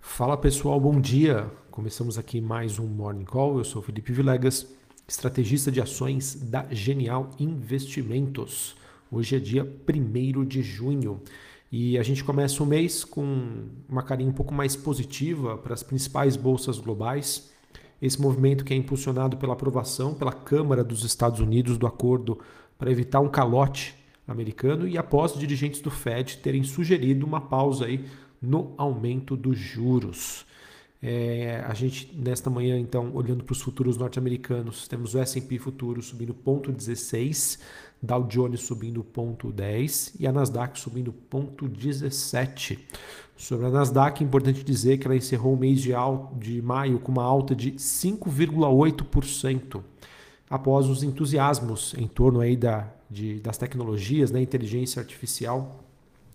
Fala pessoal, bom dia. Começamos aqui mais um Morning Call. Eu sou Felipe Vilegas, estrategista de ações da Genial Investimentos. Hoje é dia 1 de junho e a gente começa o mês com uma carinha um pouco mais positiva para as principais bolsas globais. Esse movimento que é impulsionado pela aprovação pela Câmara dos Estados Unidos do acordo para evitar um calote americano e após dirigentes do Fed terem sugerido uma pausa aí no aumento dos juros. É, a gente, nesta manhã, então, olhando para os futuros norte-americanos, temos o S&P futuro subindo 0,16, Dow Jones subindo 0,10 e a Nasdaq subindo 0,17. Sobre a Nasdaq, é importante dizer que ela encerrou o mês de, de maio com uma alta de 5,8%, após os entusiasmos em torno aí da, de, das tecnologias, né, inteligência artificial,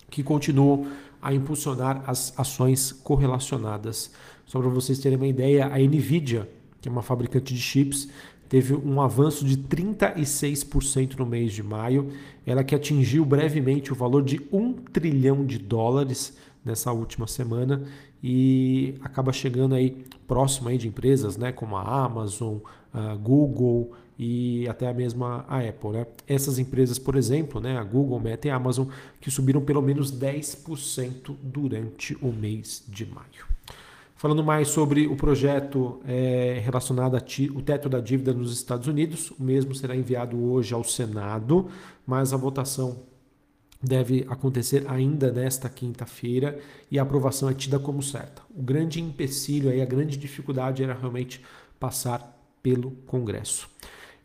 que continuam a impulsionar as ações correlacionadas. Só para vocês terem uma ideia, a Nvidia, que é uma fabricante de chips, teve um avanço de 36% no mês de maio, ela que atingiu brevemente o valor de 1 trilhão de dólares nessa última semana e acaba chegando aí próximo aí de empresas, né, como a Amazon, a Google, e até a mesma a Apple. Né? Essas empresas, por exemplo, né, a Google, Meta e a Amazon, que subiram pelo menos 10% durante o mês de maio. Falando mais sobre o projeto é, relacionado ao teto da dívida nos Estados Unidos, o mesmo será enviado hoje ao Senado, mas a votação deve acontecer ainda nesta quinta-feira e a aprovação é tida como certa. O grande empecilho aí, a grande dificuldade era realmente passar pelo Congresso.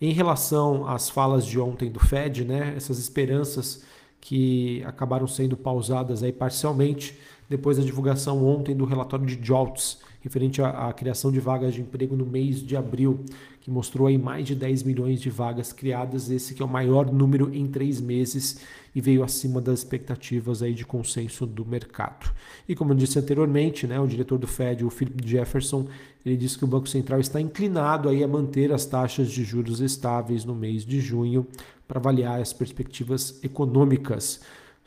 Em relação às falas de ontem do Fed, né, essas esperanças que acabaram sendo pausadas aí parcialmente depois da divulgação ontem do relatório de JOLTS, referente à, à, criação de vagas de emprego no mês de abril, que mostrou aí mais de 10 milhões de vagas criadas, esse que é o maior número em três meses e veio acima das expectativas aí de consenso do mercado. E como eu disse anteriormente, né, o diretor do Fed, o Philip Jefferson, ele disse que o Banco Central está inclinado aí a manter as taxas de juros estáveis no mês de junho para avaliar as perspectivas econômicas.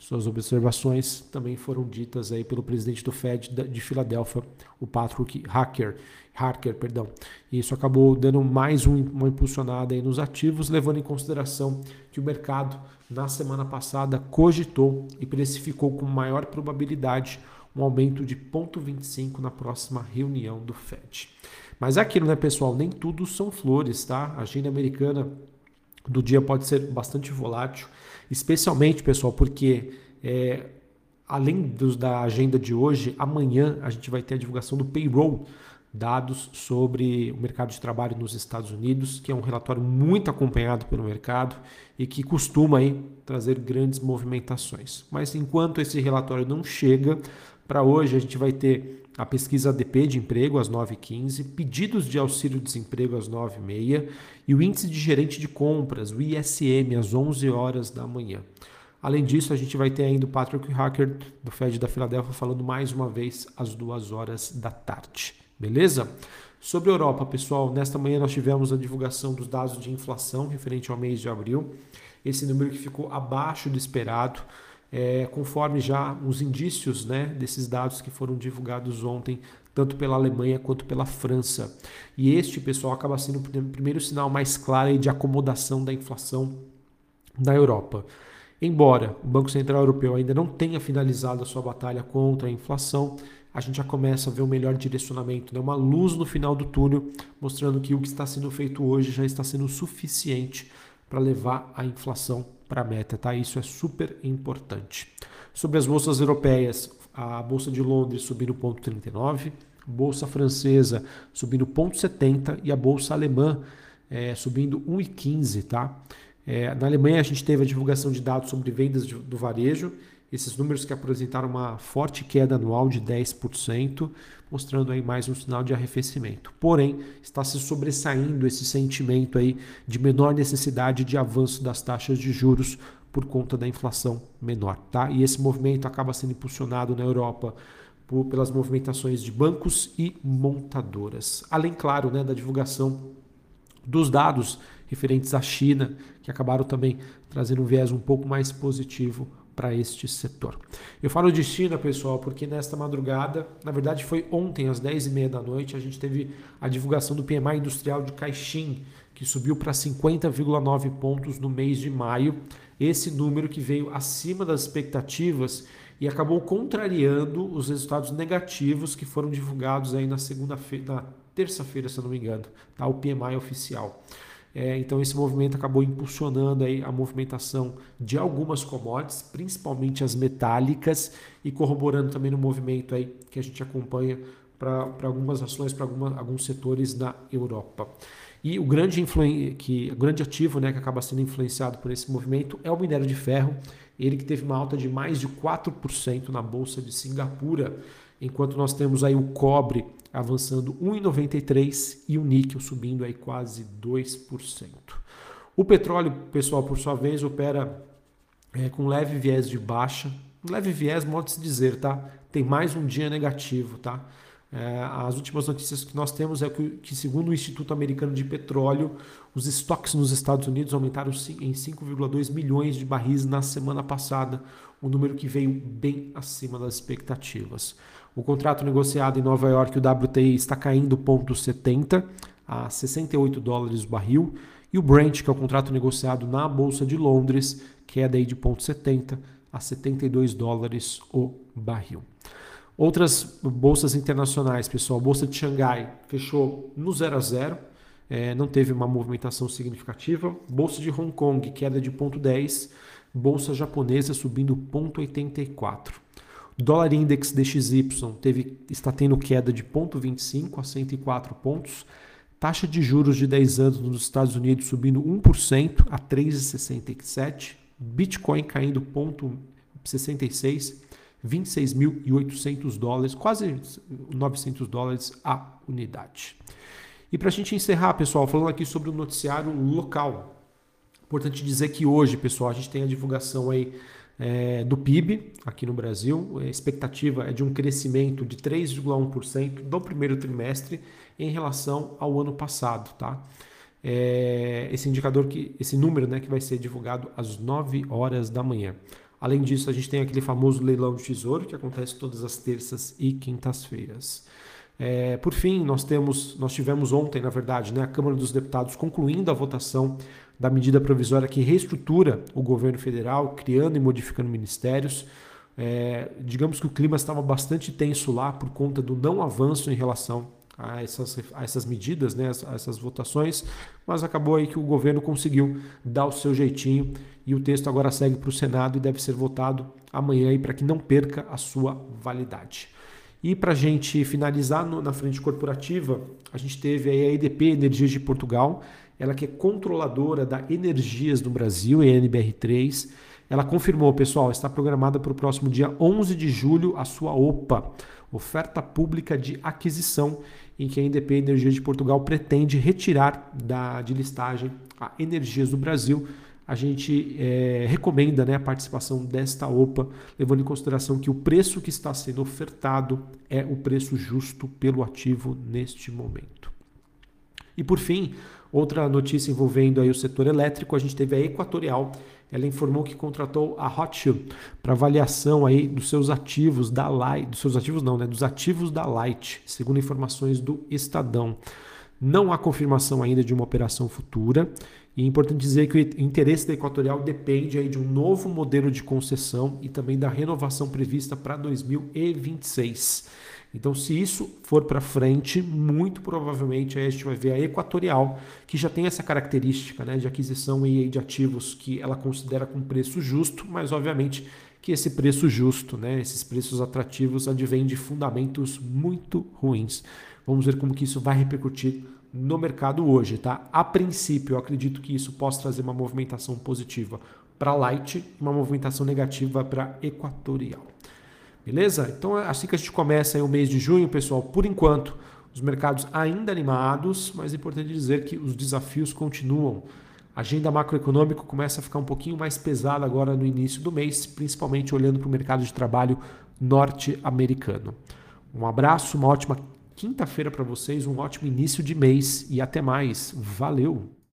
Suas observações também foram ditas aí pelo presidente do Fed de Filadélfia, o Patrick Hacker, Harker, perdão. E isso acabou dando mais um, uma impulsionada aí nos ativos, levando em consideração que o mercado na semana passada cogitou e precificou com maior probabilidade um aumento de 0,25 na próxima reunião do Fed. Mas é aquilo, né, pessoal? Nem tudo são flores, tá? A agenda americana do dia pode ser bastante volátil, especialmente, pessoal, porque é, além dos, da agenda de hoje, amanhã a gente vai ter a divulgação do payroll, dados sobre o mercado de trabalho nos Estados Unidos, que é um relatório muito acompanhado pelo mercado e que costuma aí trazer grandes movimentações. Mas enquanto esse relatório não chega, para hoje, a gente vai ter a pesquisa ADP de emprego às 9h15, pedidos de auxílio-desemprego às 9h30 e o índice de gerente de compras, o ISM, às 11 horas da manhã. Além disso, a gente vai ter ainda o Patrick Hacker, do Fed da Filadélfia, falando mais uma vez às 2 horas da tarde. Beleza? Sobre a Europa, pessoal, nesta manhã nós tivemos a divulgação dos dados de inflação referente ao mês de abril. Esse número que ficou abaixo do esperado é, conforme já os indícios né, desses dados que foram divulgados ontem, tanto pela Alemanha quanto pela França. E este, pessoal, acaba sendo o primeiro sinal mais claro de acomodação da inflação na Europa. Embora o Banco Central Europeu ainda não tenha finalizado a sua batalha contra a inflação, a gente já começa a ver um melhor direcionamento, né? uma luz no final do túnel, mostrando que o que está sendo feito hoje já está sendo suficiente para levar a inflação para a meta, tá? Isso é super importante. Sobre as bolsas europeias, a bolsa de Londres subindo 0,39, bolsa francesa subindo 0,70 e a bolsa alemã é, subindo 1,15, tá? É, na Alemanha a gente teve a divulgação de dados sobre vendas de, do varejo esses números que apresentaram uma forte queda anual de 10%, mostrando aí mais um sinal de arrefecimento. Porém, está se sobressaindo esse sentimento aí de menor necessidade de avanço das taxas de juros por conta da inflação menor, tá? E esse movimento acaba sendo impulsionado na Europa por, pelas movimentações de bancos e montadoras. Além, claro, né, da divulgação dos dados referentes à China, que acabaram também trazendo um viés um pouco mais positivo para este setor. Eu falo de China, pessoal, porque nesta madrugada, na verdade foi ontem às 10h30 da noite, a gente teve a divulgação do PMI industrial de Caixin, que subiu para 50,9 pontos no mês de maio. Esse número que veio acima das expectativas e acabou contrariando os resultados negativos que foram divulgados aí na segunda-feira, na terça-feira, se não me engano, tá? o PMI oficial. É, então esse movimento acabou impulsionando aí a movimentação de algumas commodities, principalmente as metálicas, e corroborando também no movimento aí que a gente acompanha para algumas ações, para alguns setores na Europa. E o grande, que, o grande ativo né, que acaba sendo influenciado por esse movimento é o minério de ferro, ele que teve uma alta de mais de 4% na Bolsa de Singapura, enquanto nós temos aí o cobre avançando 1,93 e o níquel subindo aí quase 2%. O petróleo, pessoal, por sua vez, opera é, com leve viés de baixa. leve viés, modo de se dizer, tá? Tem mais um dia negativo, tá? É, as últimas notícias que nós temos é que, que, segundo o Instituto Americano de Petróleo, os estoques nos Estados Unidos aumentaram em 5,2 milhões de barris na semana passada, um número que veio bem acima das expectativas. O contrato negociado em Nova York, o WTI, está caindo 0,70 a 68 dólares o barril, e o Brent, que é o contrato negociado na Bolsa de Londres, queda aí de 0,70 a 72 dólares o barril. Outras bolsas internacionais, pessoal, a bolsa de Xangai fechou no 0 a 0, é, não teve uma movimentação significativa. Bolsa de Hong Kong, queda de 0,10, bolsa japonesa subindo 0,84. Dólar Index DXY teve, está tendo queda de 0,25 a 104 pontos. Taxa de juros de 10 anos nos Estados Unidos subindo 1% a 3,67. Bitcoin caindo 0,66 26.800 dólares, quase 900 dólares a unidade. E para a gente encerrar, pessoal, falando aqui sobre o noticiário local. Importante dizer que hoje, pessoal, a gente tem a divulgação aí é, do PIB aqui no Brasil. A expectativa é de um crescimento de 3,1% do primeiro trimestre em relação ao ano passado, tá? É, esse indicador que, esse número, né, que vai ser divulgado às 9 horas da manhã. Além disso, a gente tem aquele famoso leilão de tesouro que acontece todas as terças e quintas-feiras. É, por fim, nós temos, nós tivemos ontem, na verdade, né, a Câmara dos Deputados concluindo a votação da medida provisória que reestrutura o governo federal, criando e modificando ministérios. É, digamos que o clima estava bastante tenso lá por conta do não avanço em relação a essas, a essas medidas, né, a essas votações, mas acabou aí que o governo conseguiu dar o seu jeitinho e o texto agora segue para o Senado e deve ser votado amanhã para que não perca a sua validade. E para a gente finalizar no, na frente corporativa, a gente teve aí a EDP Energias de Portugal, ela que é controladora da Energias no Brasil, ENBR3. Ela confirmou, pessoal, está programada para o próximo dia 11 de julho a sua OPA, oferta pública de aquisição, em que a EDP Energias de Portugal pretende retirar da, de listagem a Energias do Brasil a gente é, recomenda né, a participação desta OPA, levando em consideração que o preço que está sendo ofertado é o preço justo pelo ativo neste momento. E por fim, outra notícia envolvendo aí o setor elétrico, a gente teve a Equatorial, ela informou que contratou a Rothschild para avaliação aí dos seus ativos da Light, dos seus ativos não, né, dos ativos da Light, segundo informações do Estadão. Não há confirmação ainda de uma operação futura. E é importante dizer que o interesse da Equatorial depende aí de um novo modelo de concessão e também da renovação prevista para 2026. Então, se isso for para frente, muito provavelmente a gente vai ver a Equatorial, que já tem essa característica né, de aquisição e de ativos que ela considera com preço justo, mas obviamente que esse preço justo, né, esses preços atrativos, advêm de fundamentos muito ruins. Vamos ver como que isso vai repercutir no mercado hoje, tá? A princípio, eu acredito que isso possa trazer uma movimentação positiva para Light e uma movimentação negativa para Equatorial. Beleza? Então é assim que a gente começa o mês de junho, pessoal. Por enquanto, os mercados ainda animados, mas é importante dizer que os desafios continuam. A agenda macroeconômica começa a ficar um pouquinho mais pesada agora no início do mês, principalmente olhando para o mercado de trabalho norte-americano. Um abraço, uma ótima quinta-feira para vocês, um ótimo início de mês e até mais. Valeu!